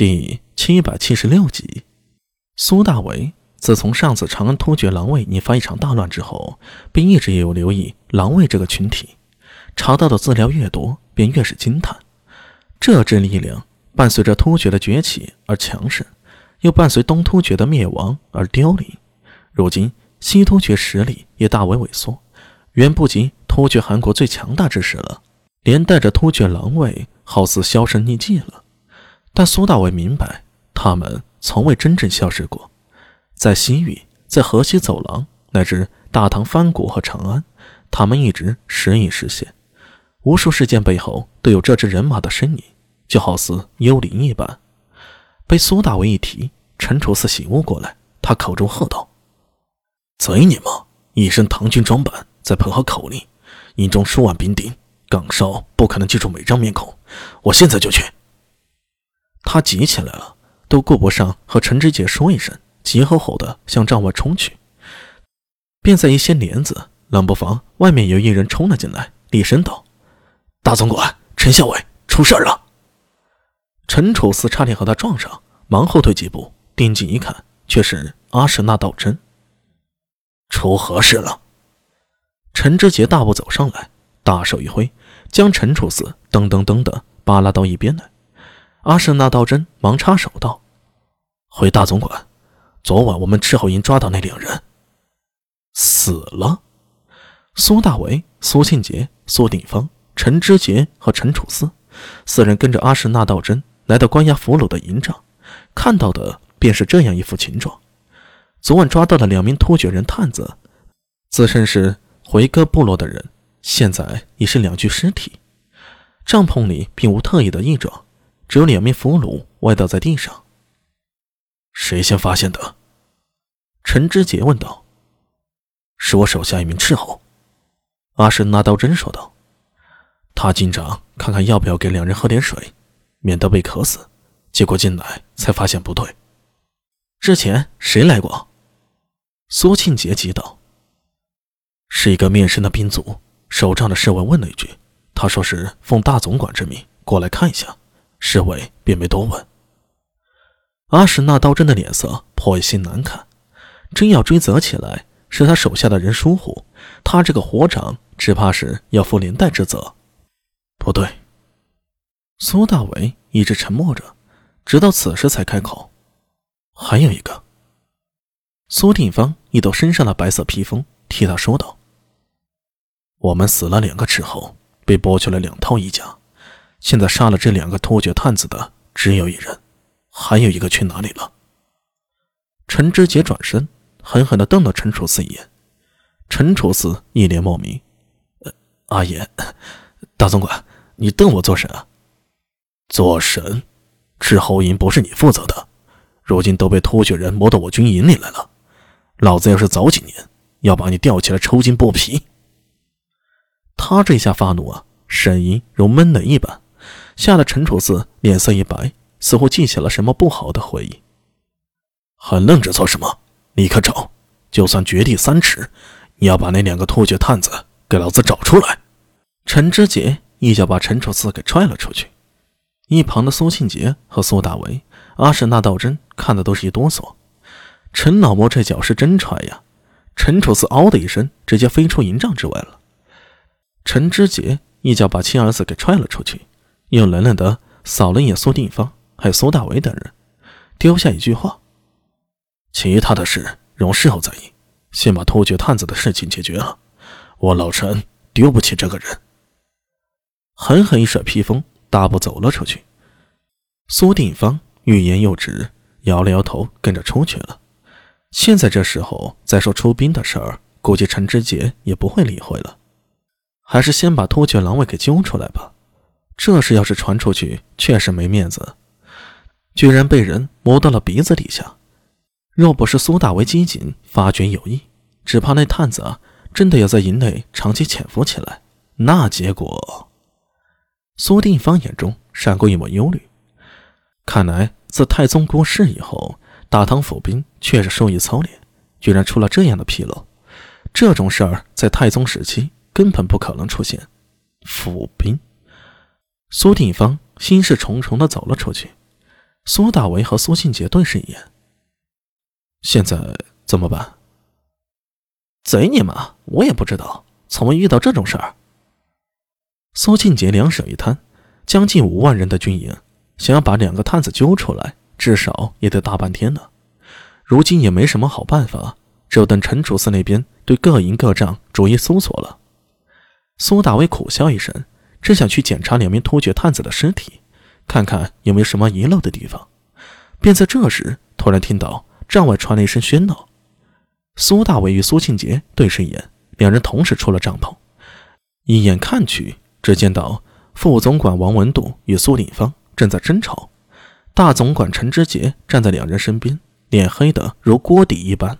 第七百七十六集，苏大为自从上次长安突厥狼卫引发一场大乱之后，便一直也有留意狼卫这个群体。查到的资料越多，便越是惊叹。这支力量伴随着突厥的崛起而强盛，又伴随东突厥的灭亡而凋零。如今西突厥实力也大为萎缩，远不及突厥汗国最强大之时了。连带着突厥狼卫，好似销声匿迹了。但苏大伟明白，他们从未真正消失过。在西域，在河西走廊，乃至大唐藩国和长安，他们一直时隐时现。无数事件背后都有这支人马的身影，就好似幽灵一般。被苏大伟一提，陈楚四醒悟过来，他口中喝道：“贼你妈！一身唐军装扮，在配合口令，营中数万兵丁，岗哨不可能记住每张面孔。我现在就去。”他急起来了，都顾不上和陈知节说一声，急吼吼的向帐外冲去。便在一掀帘子，冷不防外面有一人冲了进来，厉声道：“大总管，陈校尉出事了！”陈楚思差点和他撞上，忙后退几步，定睛一看，却是阿什那道真。出何事了？陈知节大步走上来，大手一挥，将陈楚思噔噔噔的扒拉到一边来。阿什纳道真忙插手道：“回大总管，昨晚我们斥候营抓到那两人，死了。苏大为、苏庆杰、苏定方、陈知杰和陈楚思四人跟着阿什纳道真来到关押俘虏的营帐，看到的便是这样一副情状：昨晚抓到的两名突厥人探子，自称是回纥部落的人，现在已是两具尸体。帐篷里并无特异的异状。”只有两名俘虏歪倒在地上。谁先发现的？陈知节问道。是我手下一名斥候。阿什拿刀针说道。他进帐看看要不要给两人喝点水，免得被渴死。结果进来才发现不对。之前谁来过？苏庆杰急道。是一个面生的兵卒。守帐的侍卫问了一句，他说是奉大总管之命过来看一下。侍卫便没多问。阿史那刀真的脸色颇心难看，真要追责起来，是他手下的人疏忽，他这个活长只怕是要负连带之责。不对，苏大伟一直沉默着，直到此时才开口：“还有一个。”苏定方一抖身上的白色披风，替他说道：“我们死了两个斥候，被剥去了两套衣甲。”现在杀了这两个突厥探子的只有一人，还有一个去哪里了？陈知节转身，狠狠地瞪了陈楚四一眼。陈楚四一脸莫名：“呃，阿言，大总管，你瞪我做甚啊？做神？斥候营不是你负责的，如今都被突厥人摸到我军营里来了。老子要是早几年，要把你吊起来抽筋剥皮。”他这下发怒啊，声音如闷雷一般。吓得陈楚四脸色一白，似乎记起了什么不好的回忆。还愣着做什么？立刻找！就算掘地三尺，你要把那两个突厥探子给老子找出来！陈知节一脚把陈楚四给踹了出去。一旁的苏庆杰和苏大为、阿什纳道真看的都是一哆嗦。陈老魔这脚是真踹呀！陈楚四嗷的一声，直接飞出营帐之外了。陈知节一脚把亲儿子给踹了出去。又冷冷的扫了一眼苏定方，还有苏大伟等人，丢下一句话：“其他的事容事后再议，先把突厥探子的事情解决了。我老陈丢不起这个人。”狠狠一甩披风，大步走了出去。苏定方欲言又止，摇了摇头，跟着出去了。现在这时候再说出兵的事儿，估计陈知节也不会理会了。还是先把突厥狼卫给揪出来吧。这事要是传出去，确实没面子。居然被人摸到了鼻子底下，若不是苏大为机警发觉有异，只怕那探子啊，真的要在营内长期潜伏起来，那结果……苏定方眼中闪过一抹忧虑。看来自太宗过世以后，大唐府兵确实受益操练，居然出了这样的纰漏。这种事儿在太宗时期根本不可能出现，府兵。苏定方心事重重地走了出去。苏大为和苏庆杰对视一眼。现在怎么办？贼你妈！我也不知道，从未遇到这种事儿。苏庆杰两手一摊，将近五万人的军营，想要把两个探子揪出来，至少也得大半天呢。如今也没什么好办法，只有等陈主司那边对各营各帐逐一搜索了。苏大伟苦笑一声，只想去检查两名突厥探子的尸体，看看有没有什么遗漏的地方。便在这时，突然听到帐外传来一声喧闹。苏大伟与苏庆杰对视一眼，两人同时出了帐篷，一眼看去。只见到副总管王文度与苏鼎芳正在争吵，大总管陈之杰站在两人身边，脸黑得如锅底一般。